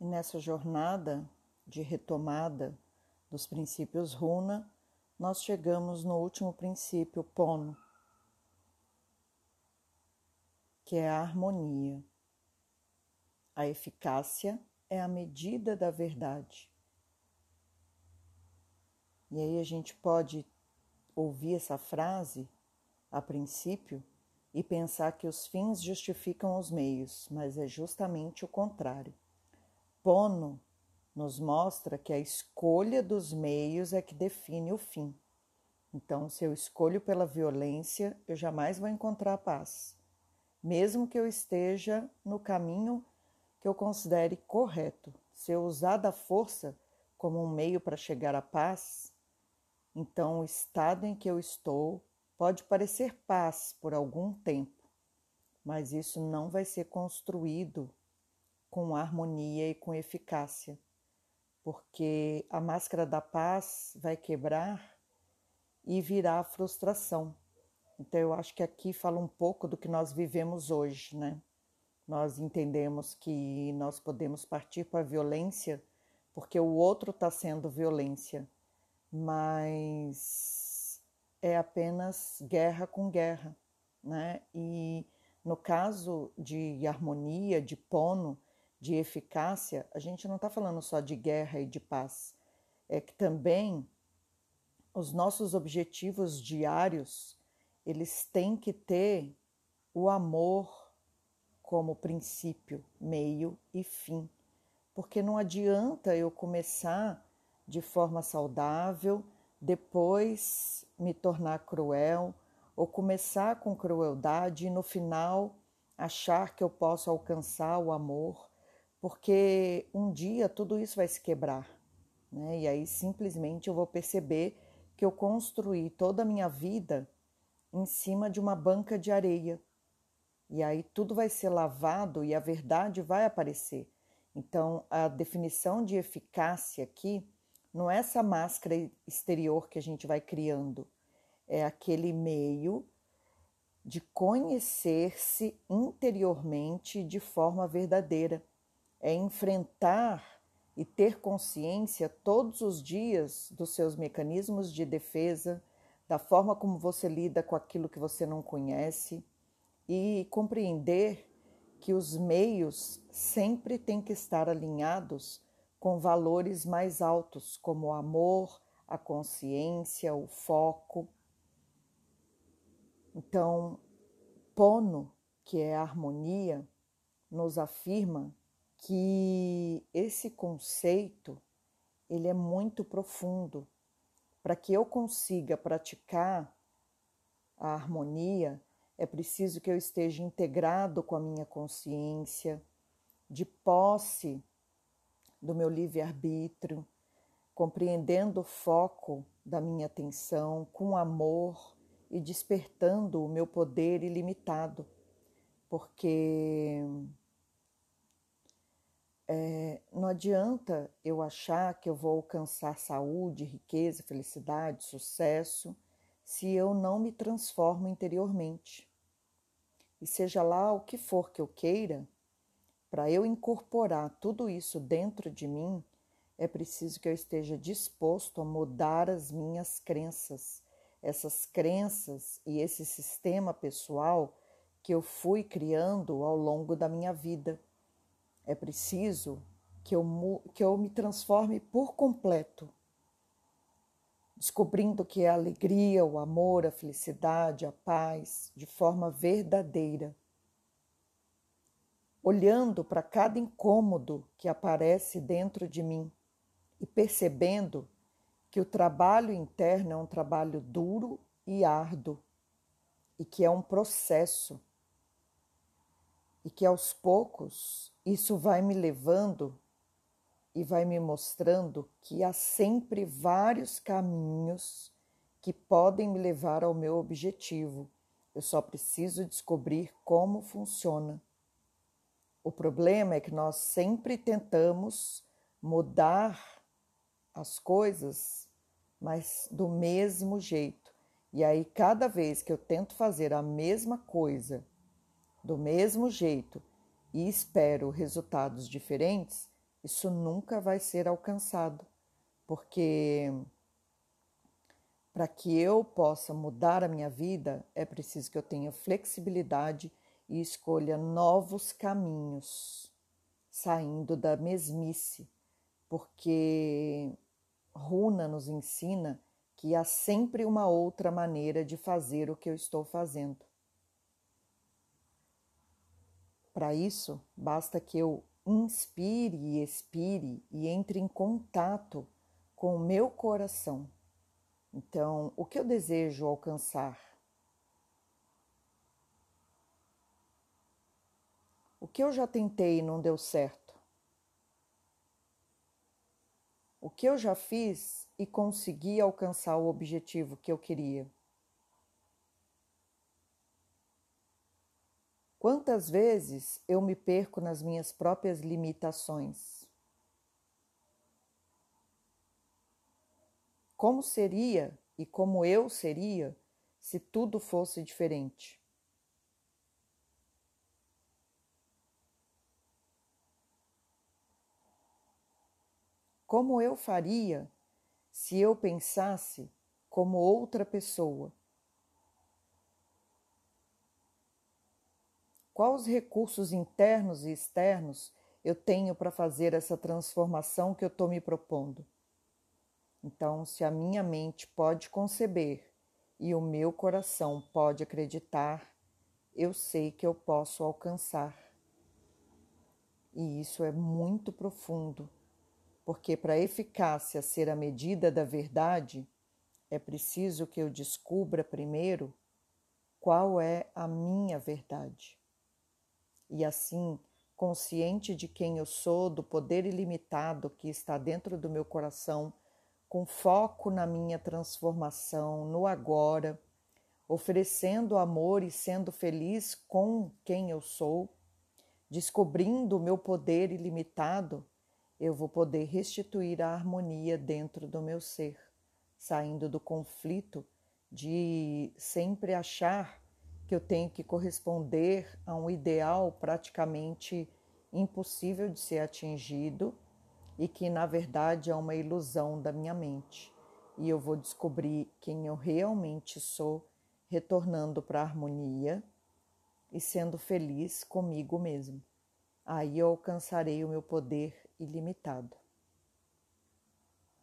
E nessa jornada de retomada dos princípios runa, nós chegamos no último princípio, pono, que é a harmonia. A eficácia é a medida da verdade. E aí a gente pode ouvir essa frase a princípio e pensar que os fins justificam os meios, mas é justamente o contrário. Pono nos mostra que a escolha dos meios é que define o fim. Então, se eu escolho pela violência, eu jamais vou encontrar paz, mesmo que eu esteja no caminho que eu considere correto. Se eu usar da força como um meio para chegar à paz, então o estado em que eu estou pode parecer paz por algum tempo, mas isso não vai ser construído com harmonia e com eficácia, porque a máscara da paz vai quebrar e virá a frustração. Então eu acho que aqui fala um pouco do que nós vivemos hoje, né? Nós entendemos que nós podemos partir para a violência porque o outro está sendo violência, mas é apenas guerra com guerra, né? E no caso de harmonia, de pono, de eficácia, a gente não está falando só de guerra e de paz, é que também os nossos objetivos diários eles têm que ter o amor como princípio, meio e fim, porque não adianta eu começar de forma saudável, depois me tornar cruel ou começar com crueldade e no final achar que eu posso alcançar o amor porque um dia tudo isso vai se quebrar, né? E aí simplesmente eu vou perceber que eu construí toda a minha vida em cima de uma banca de areia. E aí tudo vai ser lavado e a verdade vai aparecer. Então, a definição de eficácia aqui não é essa máscara exterior que a gente vai criando, é aquele meio de conhecer-se interiormente de forma verdadeira é enfrentar e ter consciência todos os dias dos seus mecanismos de defesa, da forma como você lida com aquilo que você não conhece e compreender que os meios sempre têm que estar alinhados com valores mais altos, como o amor, a consciência, o foco. Então, Pono, que é a harmonia, nos afirma que esse conceito ele é muito profundo. Para que eu consiga praticar a harmonia, é preciso que eu esteja integrado com a minha consciência, de posse do meu livre-arbítrio, compreendendo o foco da minha atenção com amor e despertando o meu poder ilimitado, porque é, não adianta eu achar que eu vou alcançar saúde, riqueza, felicidade, sucesso, se eu não me transformo interiormente. E seja lá o que for que eu queira, para eu incorporar tudo isso dentro de mim, é preciso que eu esteja disposto a mudar as minhas crenças, essas crenças e esse sistema pessoal que eu fui criando ao longo da minha vida é preciso que eu, que eu me transforme por completo, descobrindo que é a alegria, o amor, a felicidade, a paz, de forma verdadeira. Olhando para cada incômodo que aparece dentro de mim e percebendo que o trabalho interno é um trabalho duro e árduo e que é um processo e que aos poucos isso vai me levando e vai me mostrando que há sempre vários caminhos que podem me levar ao meu objetivo. Eu só preciso descobrir como funciona. O problema é que nós sempre tentamos mudar as coisas, mas do mesmo jeito. E aí, cada vez que eu tento fazer a mesma coisa do mesmo jeito e espero resultados diferentes, isso nunca vai ser alcançado, porque para que eu possa mudar a minha vida, é preciso que eu tenha flexibilidade e escolha novos caminhos, saindo da mesmice, porque Runa nos ensina que há sempre uma outra maneira de fazer o que eu estou fazendo. Para isso, basta que eu inspire e expire e entre em contato com o meu coração então, o que eu desejo alcançar? O que eu já tentei e não deu certo? O que eu já fiz e consegui alcançar o objetivo que eu queria? Quantas vezes eu me perco nas minhas próprias limitações? Como seria e como eu seria se tudo fosse diferente? Como eu faria se eu pensasse como outra pessoa? Quais recursos internos e externos eu tenho para fazer essa transformação que eu estou me propondo? Então, se a minha mente pode conceber e o meu coração pode acreditar, eu sei que eu posso alcançar. E isso é muito profundo, porque para a eficácia ser a medida da verdade, é preciso que eu descubra primeiro qual é a minha verdade. E assim, consciente de quem eu sou, do poder ilimitado que está dentro do meu coração, com foco na minha transformação, no agora, oferecendo amor e sendo feliz com quem eu sou, descobrindo o meu poder ilimitado, eu vou poder restituir a harmonia dentro do meu ser, saindo do conflito de sempre achar que eu tenho que corresponder a um ideal praticamente impossível de ser atingido e que na verdade é uma ilusão da minha mente. E eu vou descobrir quem eu realmente sou, retornando para a harmonia e sendo feliz comigo mesmo. Aí eu alcançarei o meu poder ilimitado.